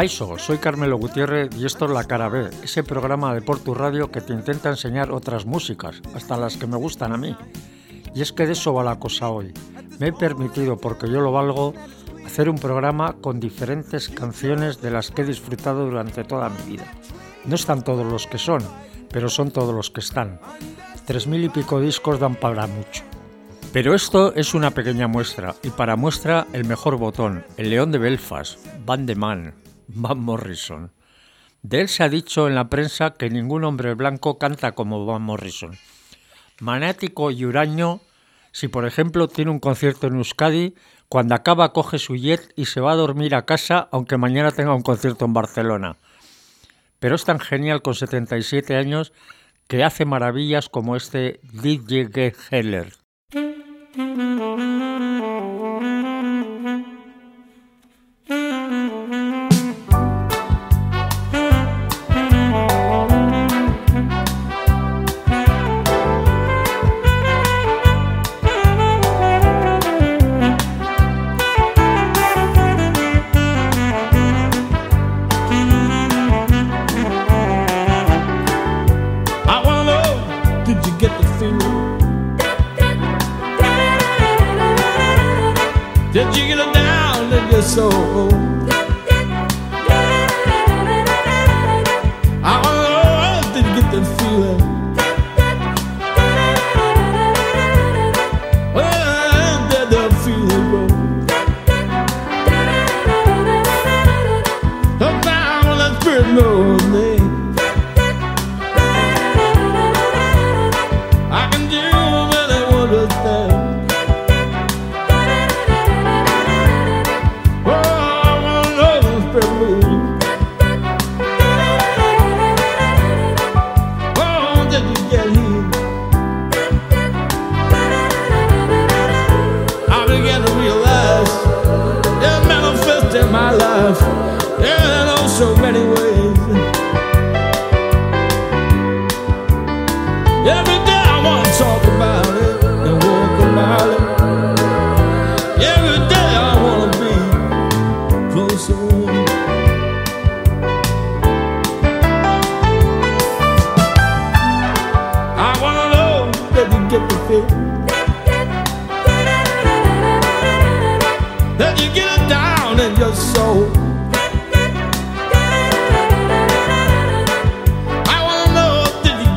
Kaiso, soy Carmelo Gutiérrez y esto es La Cara B, ese programa de Portu Radio que te intenta enseñar otras músicas, hasta las que me gustan a mí. Y es que de eso va la cosa hoy. Me he permitido, porque yo lo valgo, hacer un programa con diferentes canciones de las que he disfrutado durante toda mi vida. No están todos los que son, pero son todos los que están. Tres mil y pico discos dan para mucho. Pero esto es una pequeña muestra, y para muestra el mejor botón, el León de Belfast, Van de Man, Van Morrison. De él se ha dicho en la prensa que ningún hombre blanco canta como Van Morrison. Manático y huraño, si por ejemplo tiene un concierto en Euskadi, cuando acaba coge su jet y se va a dormir a casa aunque mañana tenga un concierto en Barcelona. Pero es tan genial con 77 años que hace maravillas como este DJ Heller.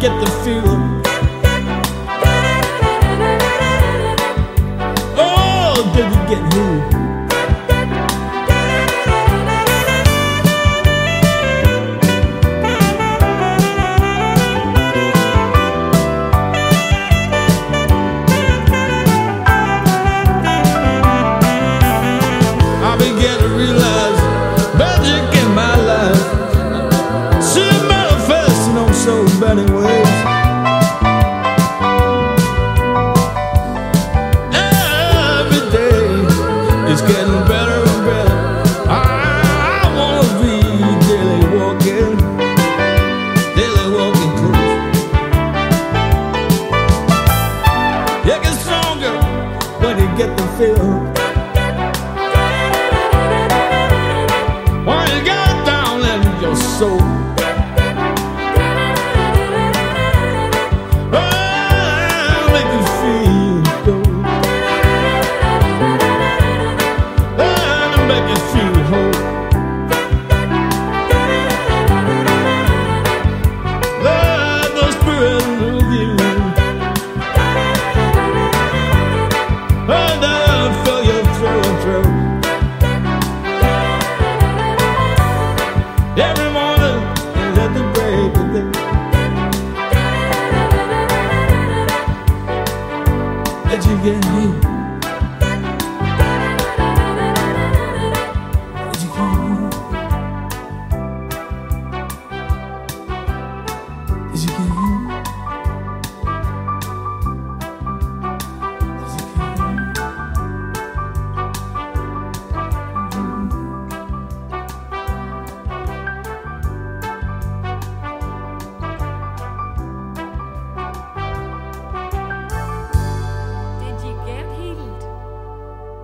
get the feeling.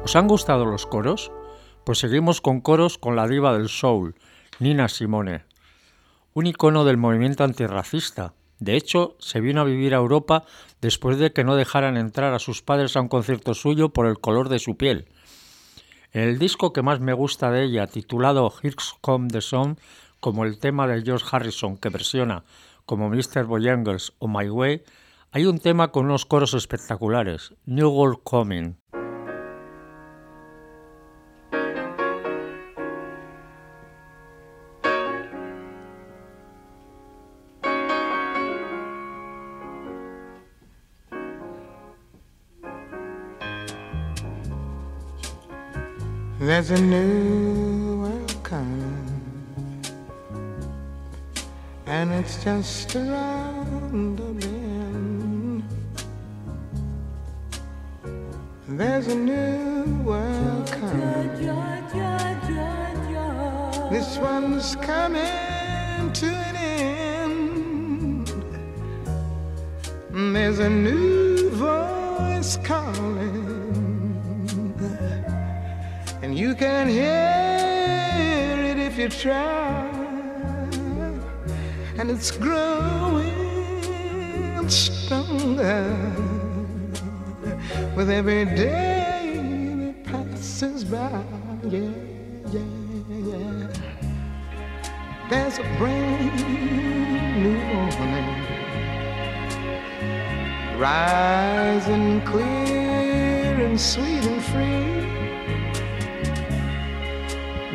¿Os han gustado los coros? Pues seguimos con coros con la diva del soul, Nina Simone, un icono del movimiento antirracista. De hecho, se vino a vivir a Europa después de que no dejaran entrar a sus padres a un concierto suyo por el color de su piel. En el disco que más me gusta de ella, titulado Here's Come the Song, como el tema de George Harrison que versiona como Mr. Bojangles o My Way, hay un tema con unos coros espectaculares, New World Coming. There's a new world coming, and it's just around the bend. There's a new world coming. This one's coming to an end. There's a new voice calling and you can hear it if you try. And it's growing stronger with every day that passes by. Yeah, yeah, yeah. There's a brand new morning rising clear and sweet and free.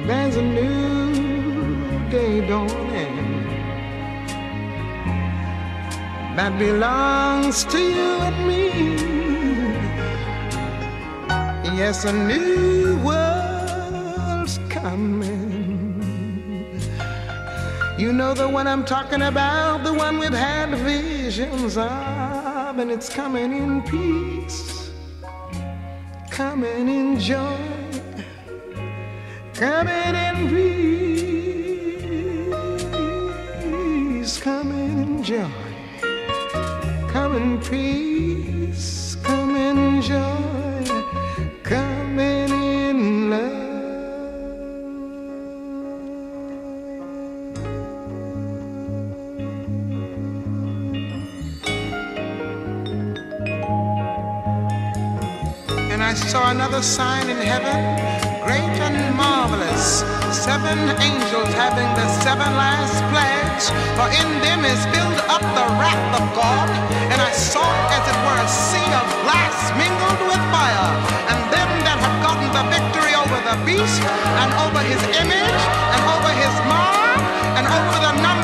There's a new day dawning that belongs to you and me. Yes, a new world's coming. You know the one I'm talking about, the one we've had visions of, and it's coming in peace, coming in joy Coming in peace, please, come in joy. Come in peace, come in joy. Come in in love. And I saw another sign in heaven marvelous. Seven angels having the seven last plagues, for in them is filled up the wrath of God. And I saw, as it were, a sea of glass mingled with fire, and them that have gotten the victory over the beast, and over his image, and over his mark, and over the number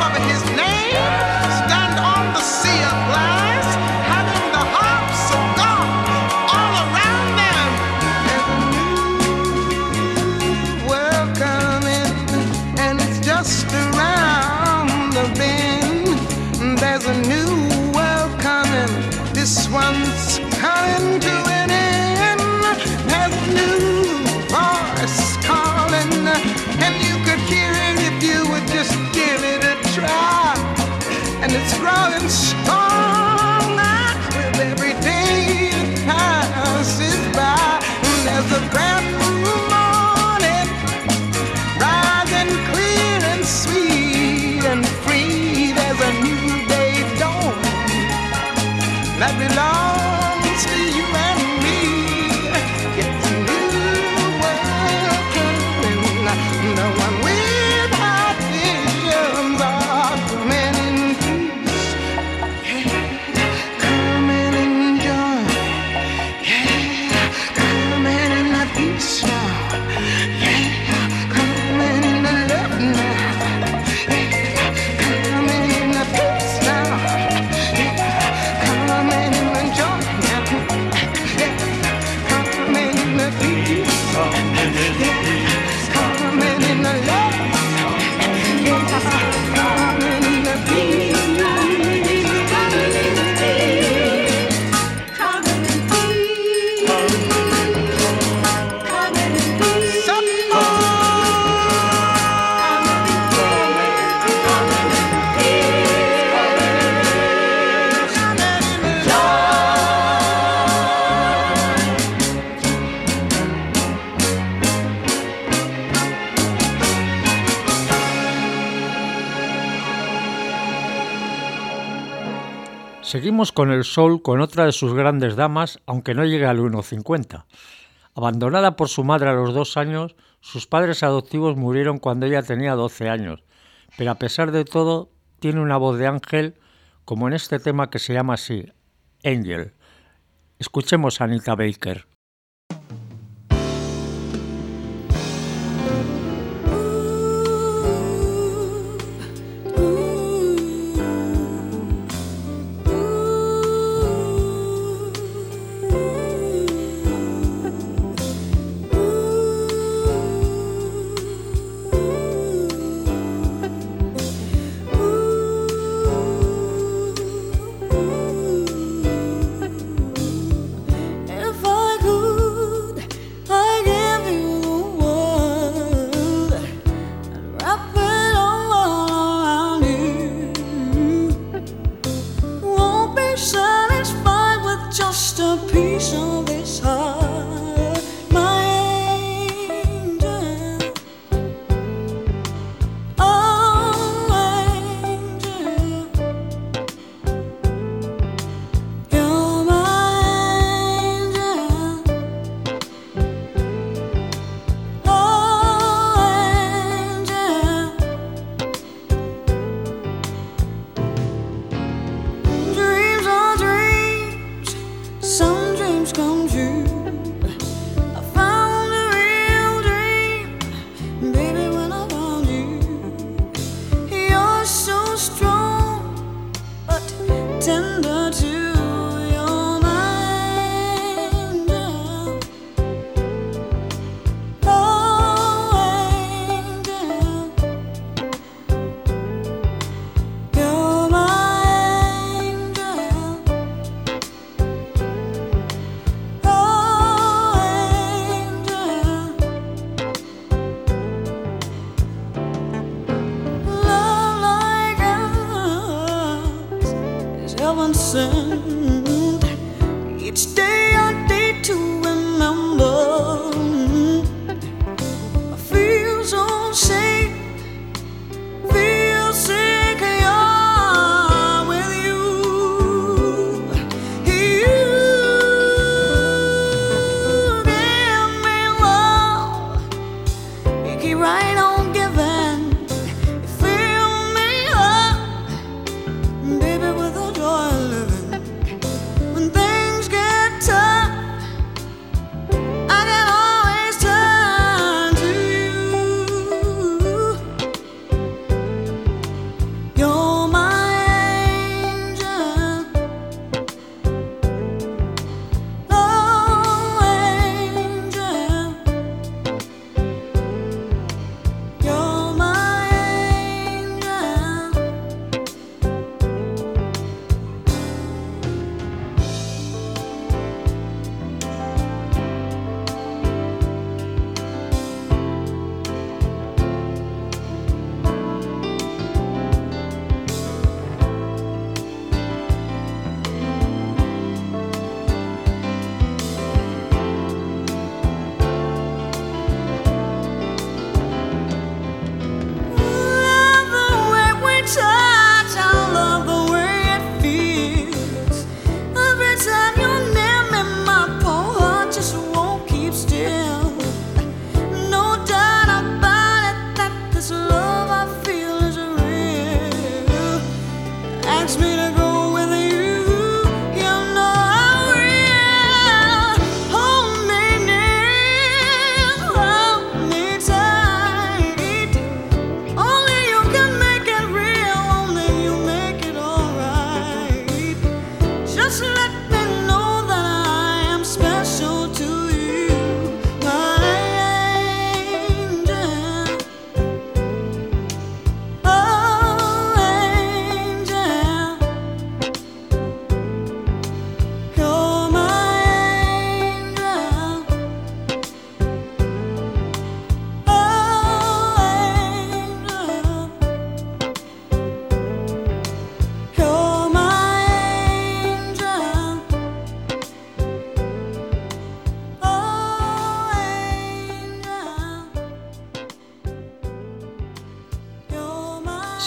Seguimos con el Sol con otra de sus grandes damas, aunque no llegue al 1,50. Abandonada por su madre a los dos años, sus padres adoptivos murieron cuando ella tenía 12 años, pero a pesar de todo tiene una voz de ángel, como en este tema que se llama así, Angel. Escuchemos a Anita Baker.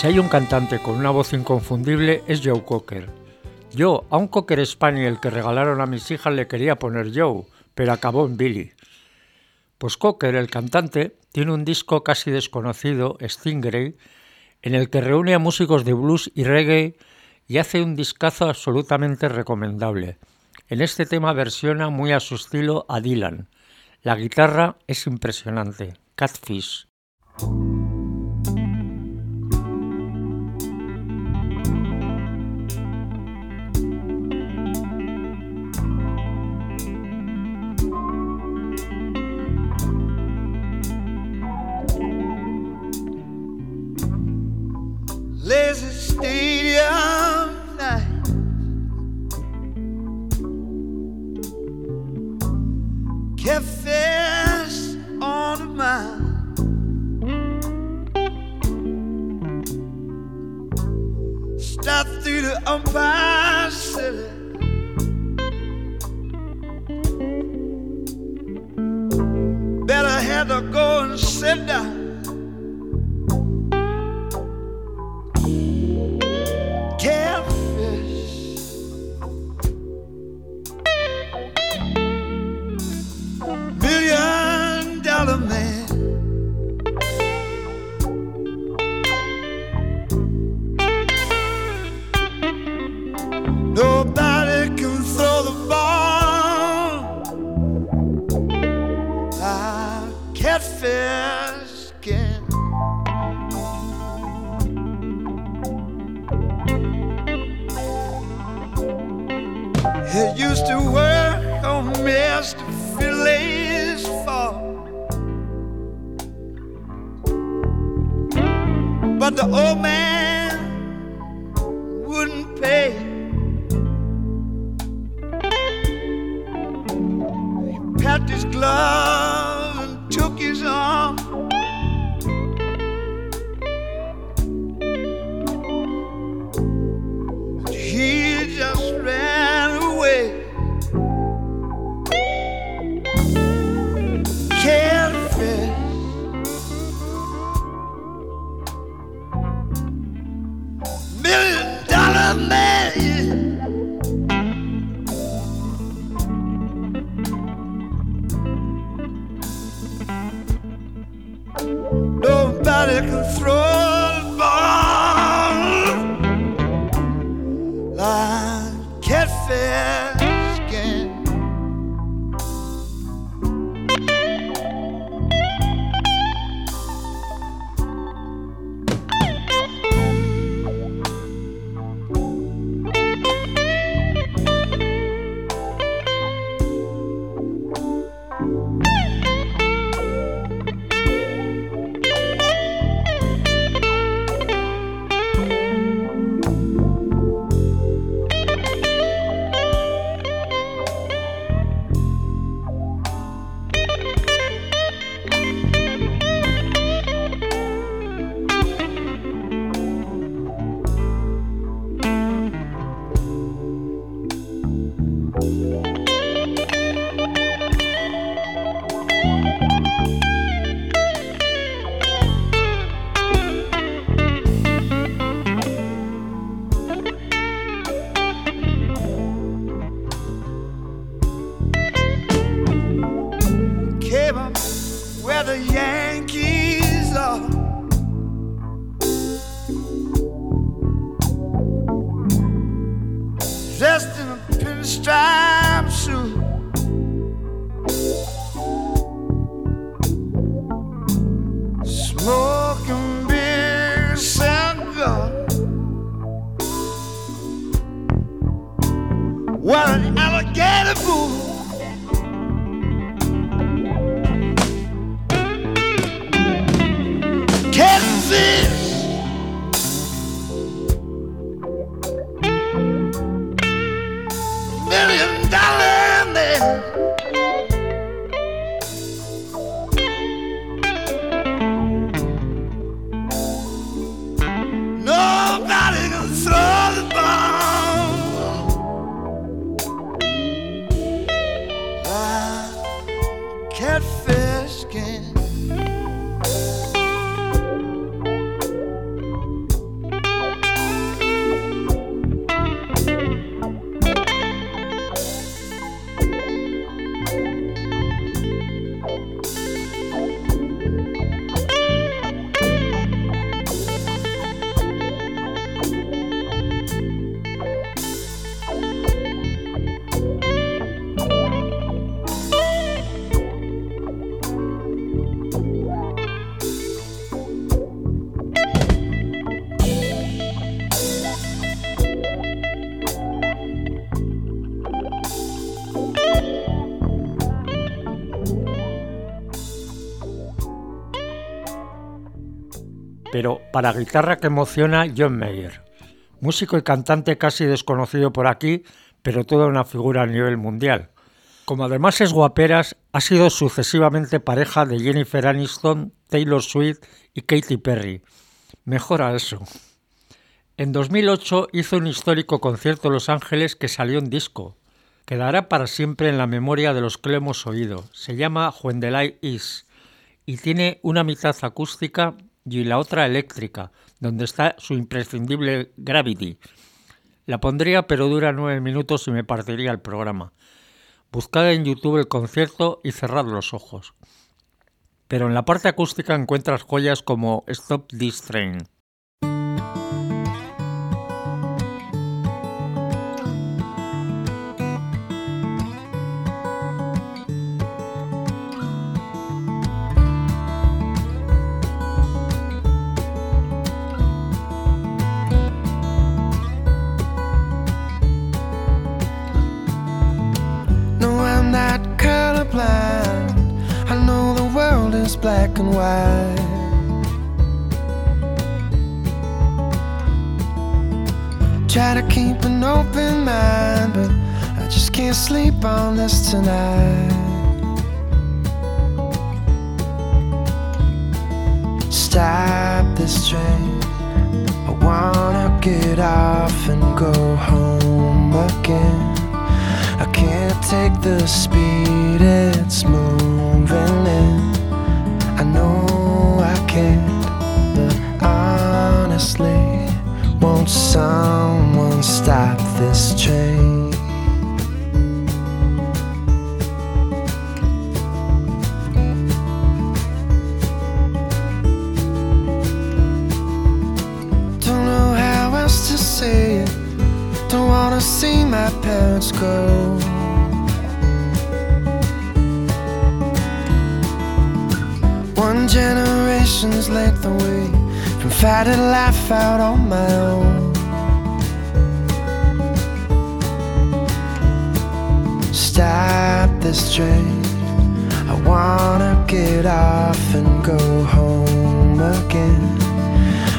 Si hay un cantante con una voz inconfundible es Joe Cocker. Yo a un cocker spaniel que regalaron a mis hijas le quería poner Joe, pero acabó en Billy. Pues Cocker, el cantante, tiene un disco casi desconocido, Stingray, en el que reúne a músicos de blues y reggae y hace un discazo absolutamente recomendable. En este tema versiona muy a su estilo a Dylan. La guitarra es impresionante. Catfish. Para guitarra que emociona John Mayer, músico y cantante casi desconocido por aquí, pero toda una figura a nivel mundial. Como además es guaperas, ha sido sucesivamente pareja de Jennifer Aniston, Taylor Swift y Katy Perry. Mejora eso. En 2008 hizo un histórico concierto en Los Ángeles que salió en disco. Quedará para siempre en la memoria de los que lo hemos oído. Se llama When the Light Is y tiene una mitad acústica y la otra eléctrica, donde está su imprescindible Gravity. La pondría pero dura nueve minutos y me partiría el programa. Buscad en YouTube el concierto y cerrad los ojos. Pero en la parte acústica encuentras joyas como Stop This Train. Black. Try to keep an open mind, but I just can't sleep on this tonight. Stop this train. I wanna get off and go home again. I can't take the speed it's moving in. Can't, but honestly, won't someone stop this train? Don't know how else to say it. Don't wanna see my parents go. One generation's length away from fighting life out on my own. Stop this train. I wanna get off and go home again.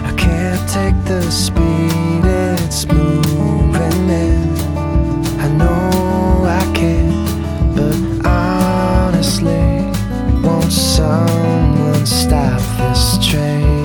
I can't take the speed it's moving in. I know I can't, but honestly, won't someone stop this train?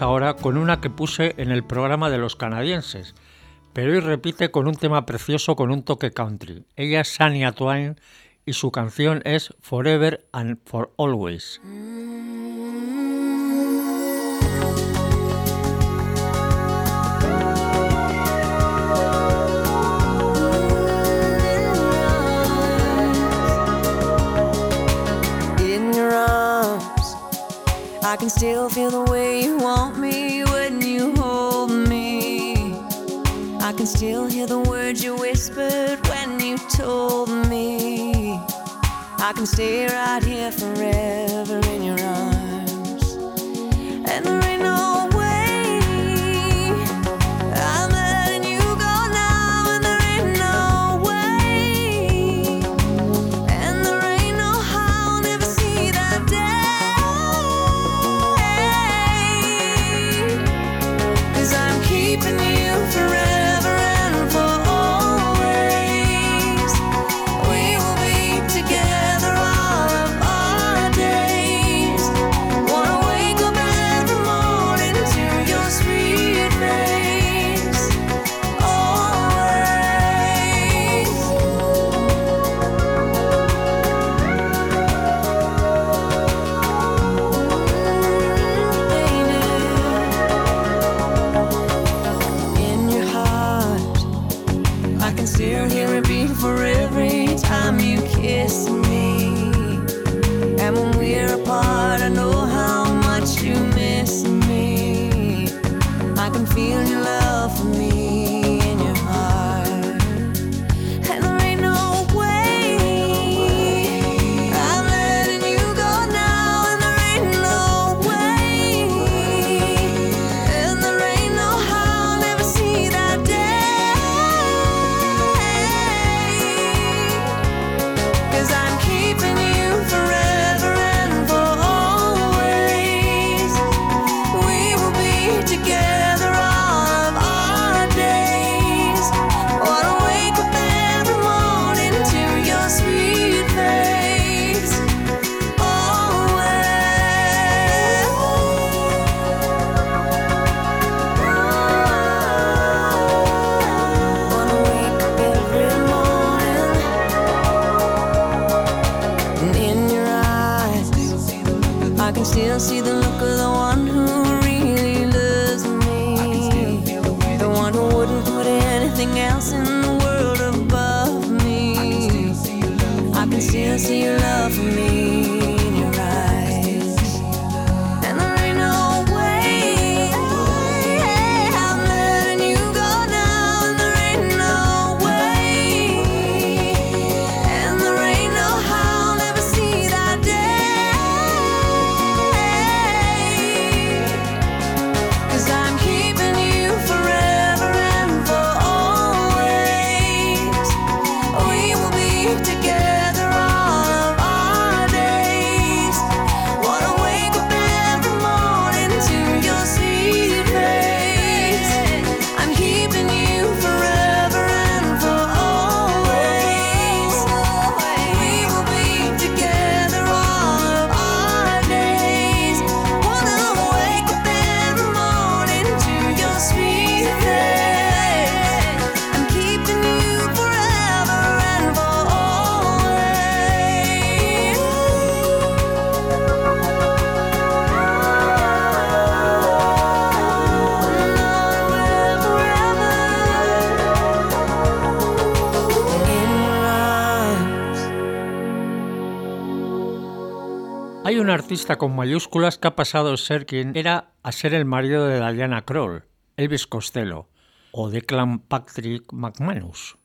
Ahora con una que puse en el programa de los canadienses, pero hoy repite con un tema precioso con un toque country. Ella es Sania Twain y su canción es Forever and for Always. I can still feel the way you want still hear the words you whispered when you told me. I can stay right here forever in your arms. And un artista con mayúsculas que ha pasado a ser quien era a ser el marido de Diana Kroll, Elvis Costello, o Declan Patrick McManus.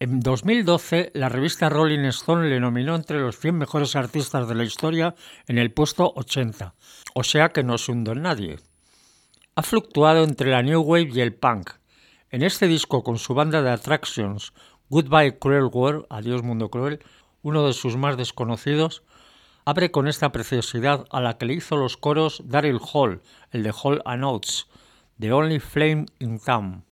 En 2012, la revista Rolling Stone le nominó entre los 100 mejores artistas de la historia en el puesto 80, o sea que no se hundió en nadie. Ha fluctuado entre la New Wave y el punk. En este disco, con su banda de Attractions, Goodbye Cruel World, Adiós Mundo Cruel, uno de sus más desconocidos, abre con esta preciosidad a la que le hizo los coros Daryl Hall, el de Hall and Oates, The Only Flame in Town.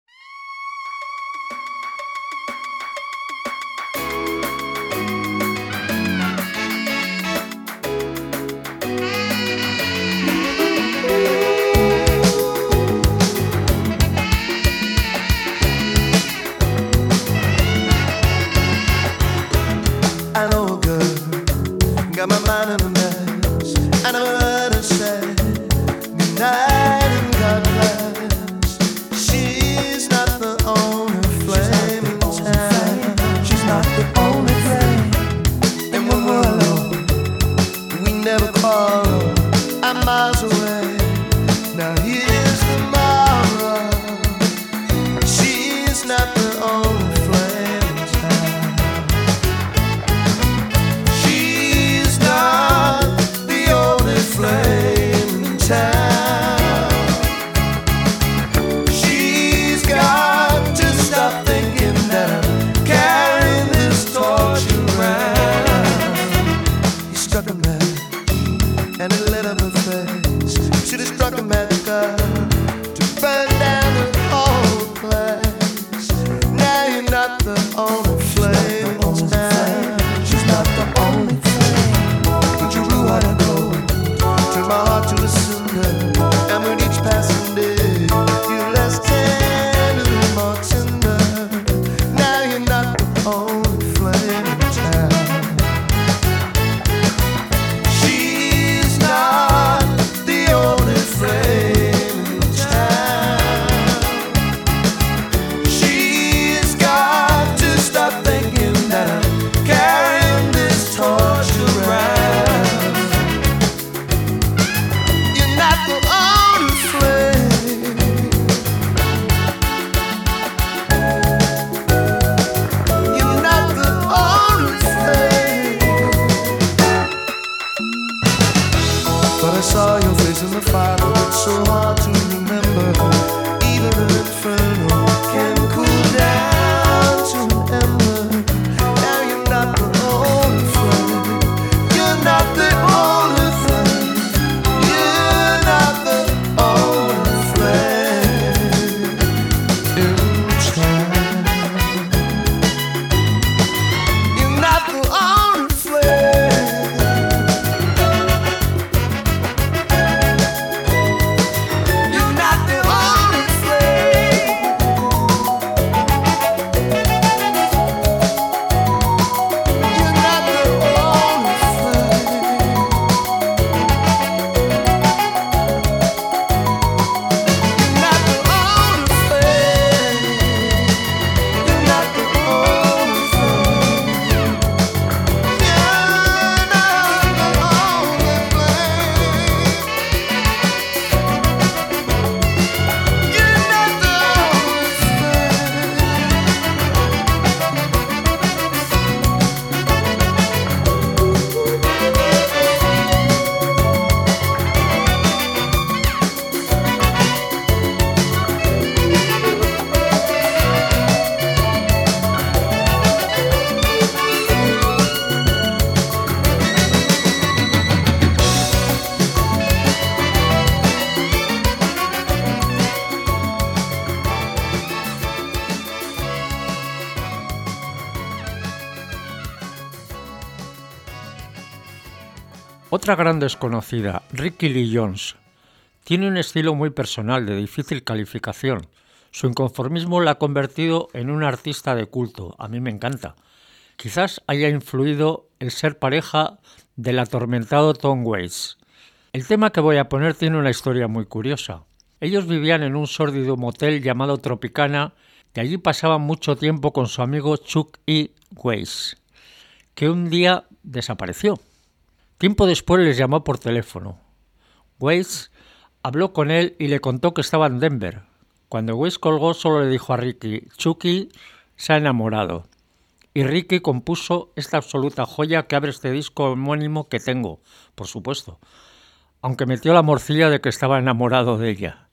Otra gran desconocida, Ricky Lee Jones. Tiene un estilo muy personal, de difícil calificación. Su inconformismo la ha convertido en un artista de culto. A mí me encanta. Quizás haya influido el ser pareja del atormentado Tom Waits. El tema que voy a poner tiene una historia muy curiosa. Ellos vivían en un sórdido motel llamado Tropicana y allí pasaban mucho tiempo con su amigo Chuck E. Weiss, que un día desapareció. Tiempo después les llamó por teléfono. Weiss habló con él y le contó que estaba en Denver. Cuando Weiss colgó solo le dijo a Ricky, Chucky se ha enamorado. Y Ricky compuso esta absoluta joya que abre este disco homónimo que tengo, por supuesto, aunque metió la morcilla de que estaba enamorado de ella.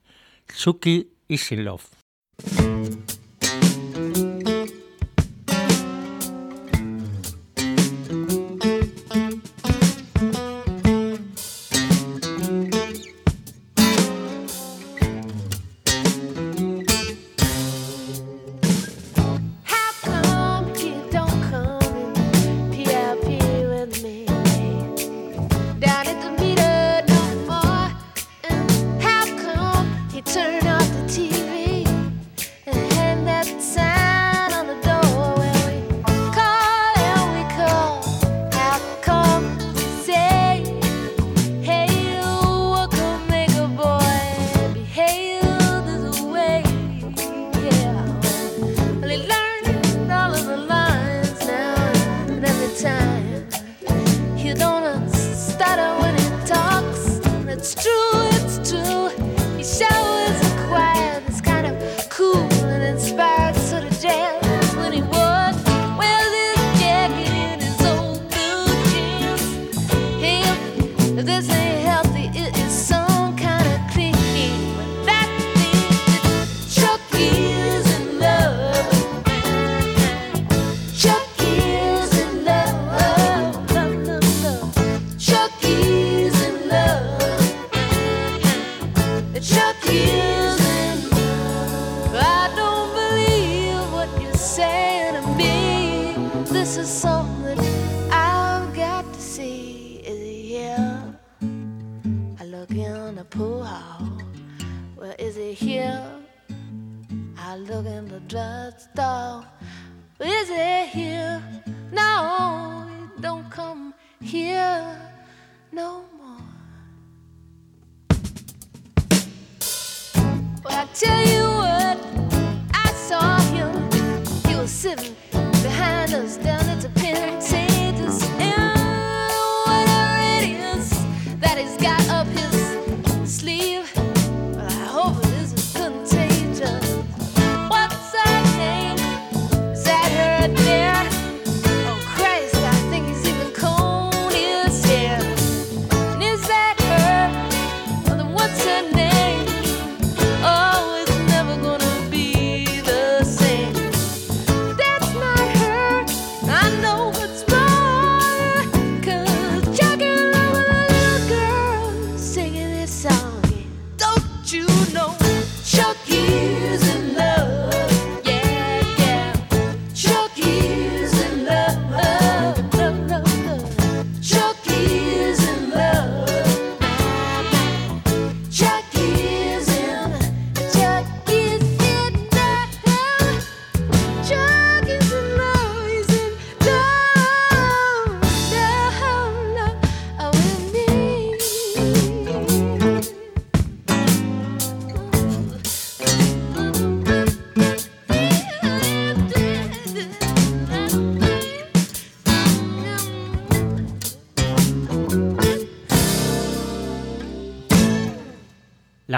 Chucky is in love. Is it here? No, it don't come here no more. But I tell you.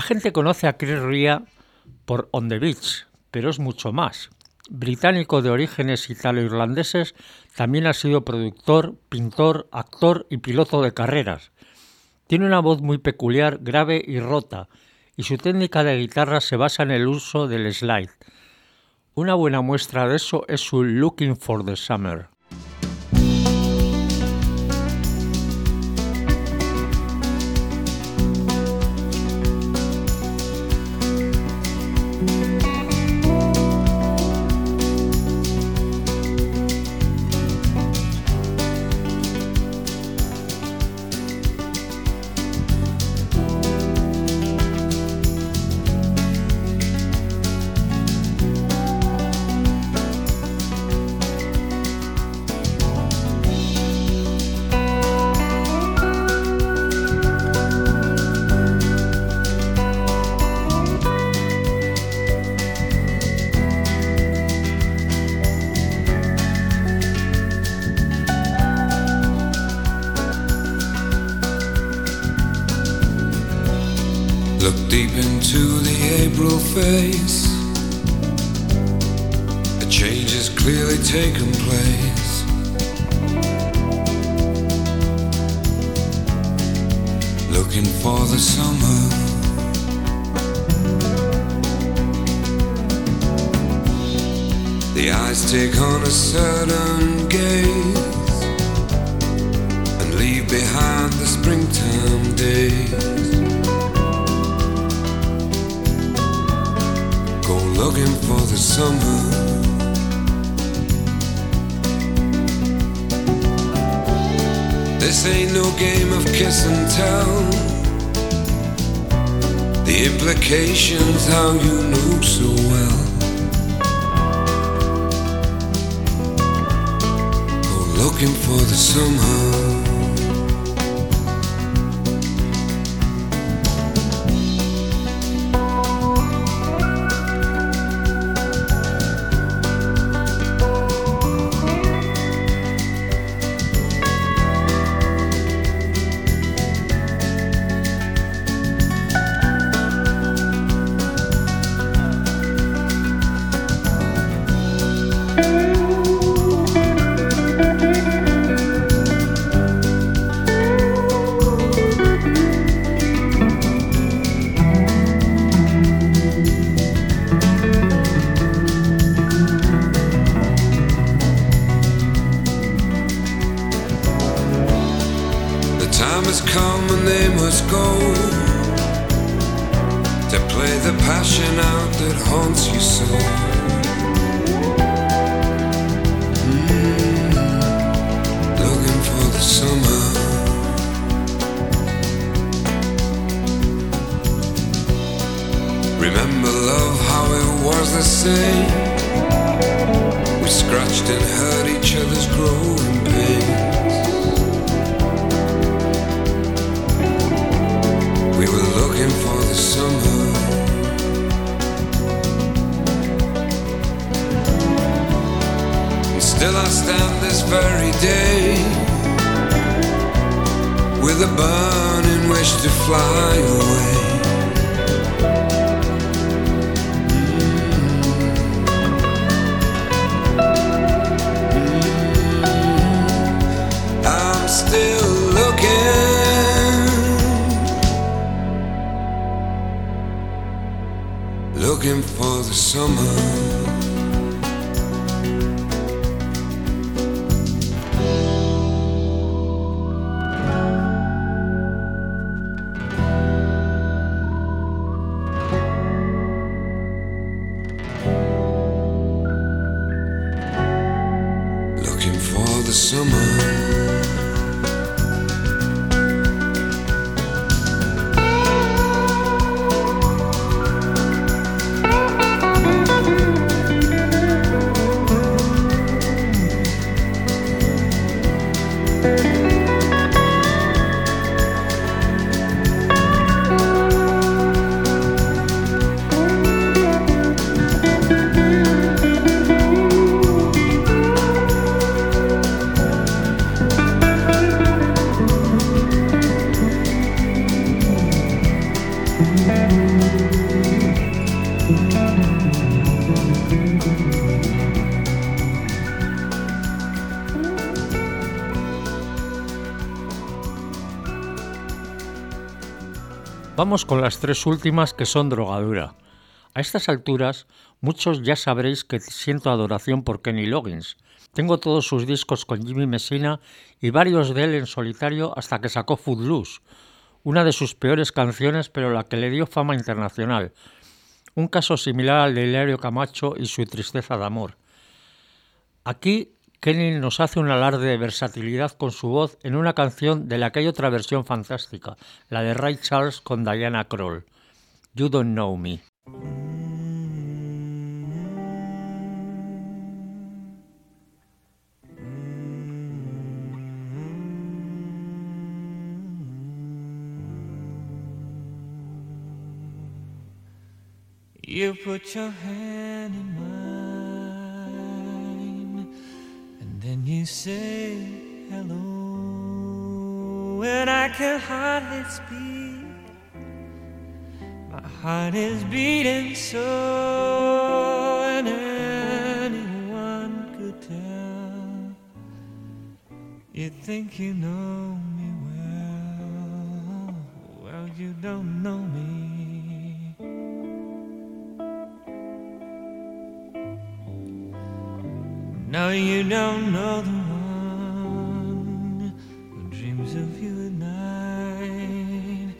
gente conoce a Chris Ria por On the Beach, pero es mucho más. Británico de orígenes italo-irlandeses, también ha sido productor, pintor, actor y piloto de carreras. Tiene una voz muy peculiar, grave y rota, y su técnica de guitarra se basa en el uso del slide. Una buena muestra de eso es su Looking for the Summer. Implications how you knew so well. Go looking for the somehow. The summer. Vamos con las tres últimas que son drogadura. A estas alturas, muchos ya sabréis que siento adoración por Kenny Loggins. Tengo todos sus discos con Jimmy Messina y varios de él en solitario hasta que sacó Footloose, una de sus peores canciones pero la que le dio fama internacional. Un caso similar al de Hilario Camacho y su tristeza de amor. Aquí Kenny nos hace un alarde de versatilidad con su voz en una canción de la que hay otra versión fantástica, la de Ray Charles con Diana Kroll. You Don't Know Me. Then you say hello, and I can hardly speak. My heart is beating so, and anyone could tell. You think you know me well, well, you don't know me. You don't know the one who dreams of you at night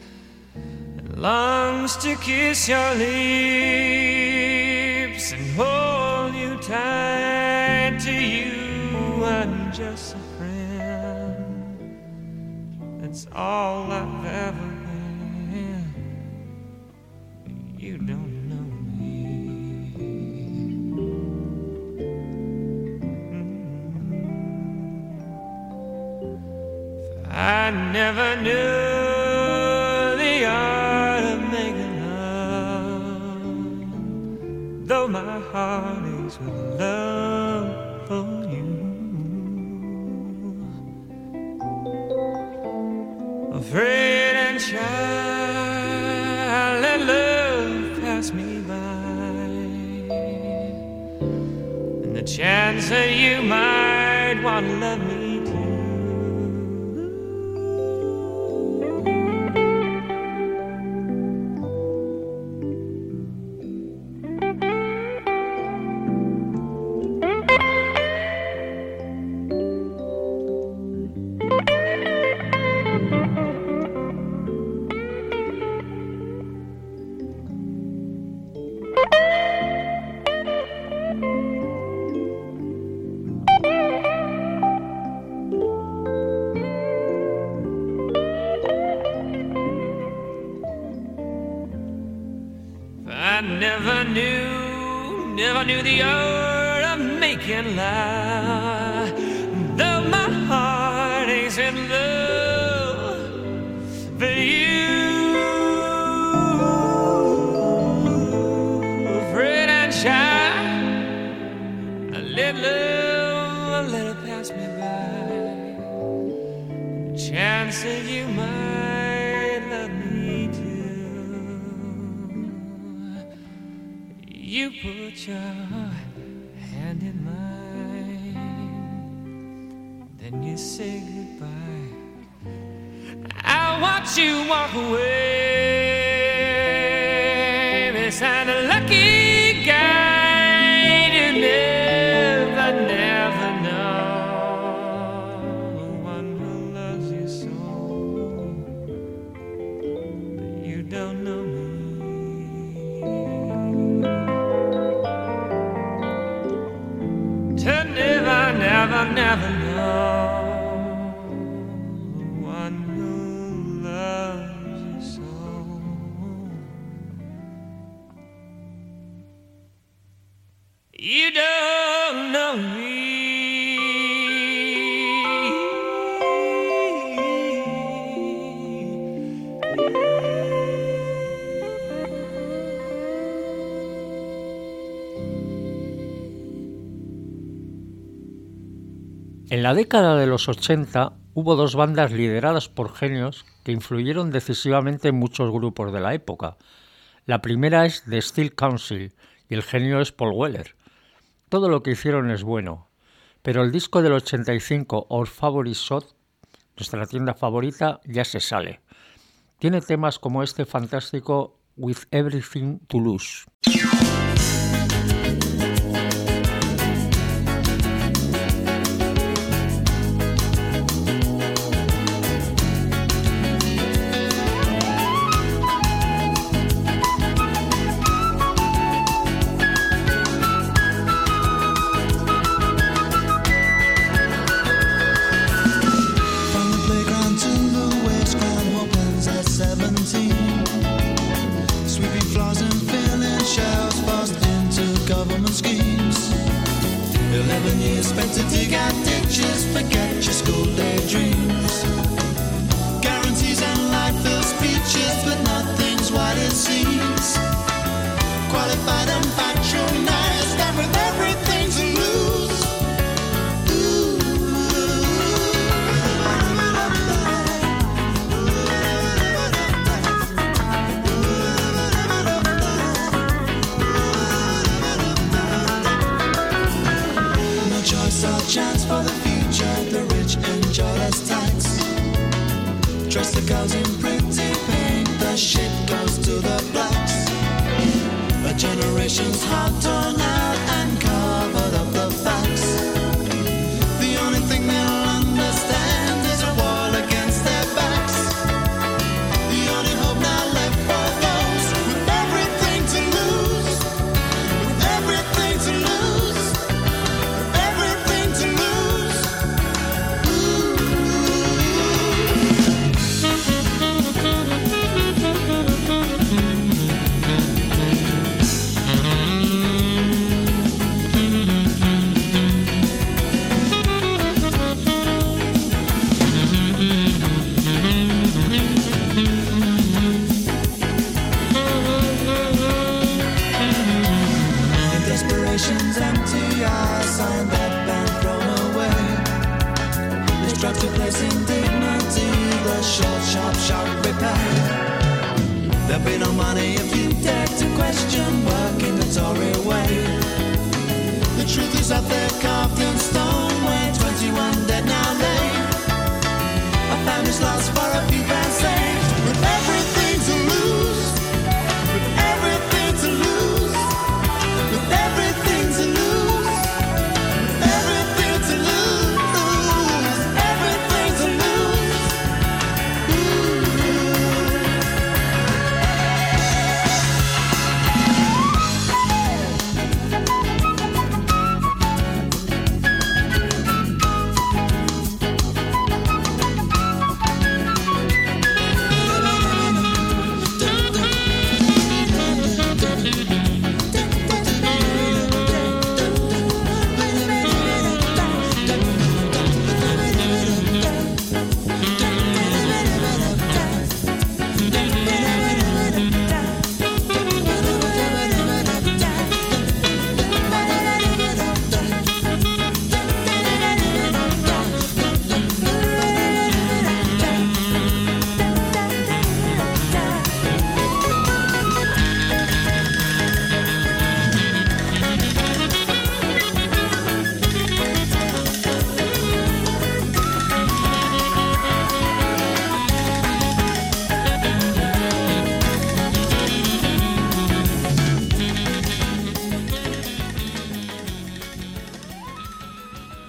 and longs to kiss your lips and hold you tight. To you, I'm just a friend. That's all I've ever never knew the art of making love, though my heart aches with love for you. Afraid and shy, let love pass me by, and the chance that you might want to love me never la década de los 80 hubo dos bandas lideradas por genios que influyeron decisivamente en muchos grupos de la época. La primera es The Steel Council y el genio es Paul Weller. Todo lo que hicieron es bueno, pero el disco del 85, Our Favorite Shot, nuestra tienda favorita, ya se sale. Tiene temas como este fantástico With Everything to Lose.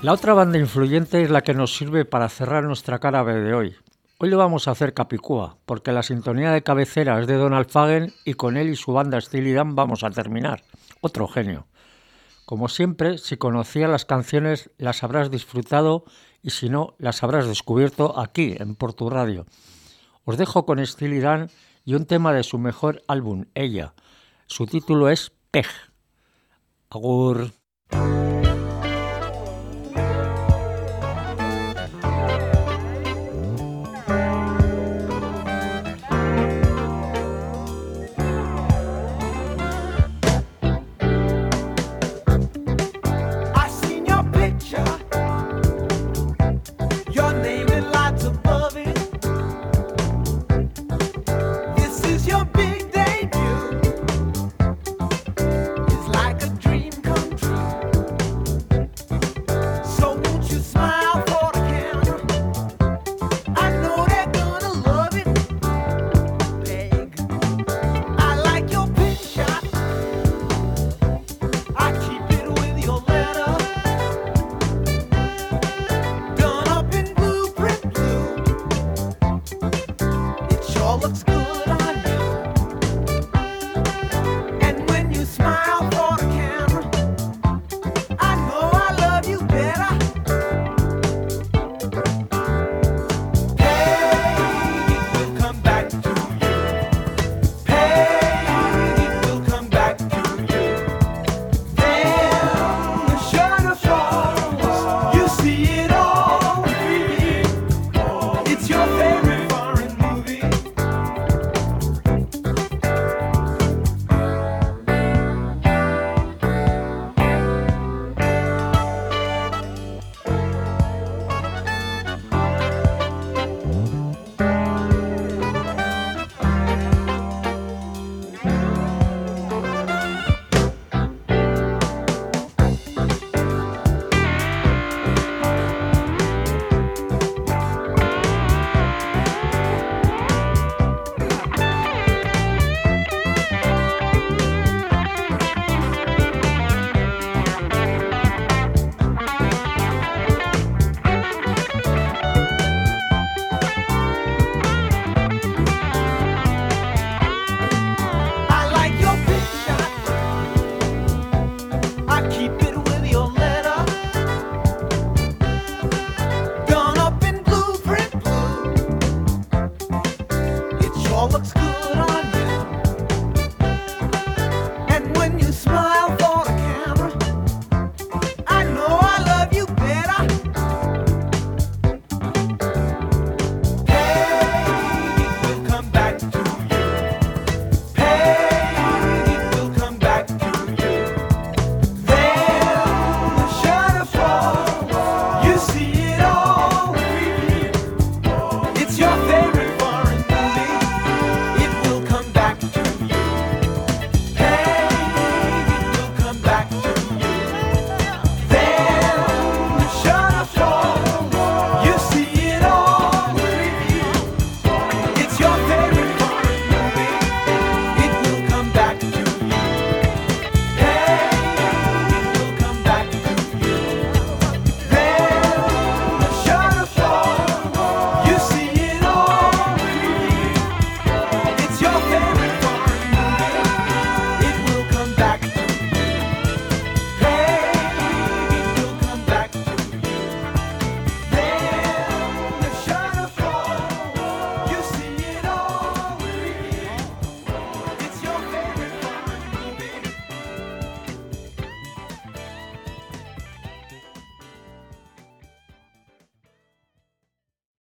La otra banda influyente es la que nos sirve para cerrar nuestra cara de hoy. Hoy le vamos a hacer Capicúa, porque la sintonía de cabecera es de Donald Fagen y con él y su banda Steely vamos a terminar. Otro genio. Como siempre, si conocías las canciones las habrás disfrutado y si no, las habrás descubierto aquí en Portu Radio. Os dejo con Steely y un tema de su mejor álbum, Ella. Su título es Pej. Agur.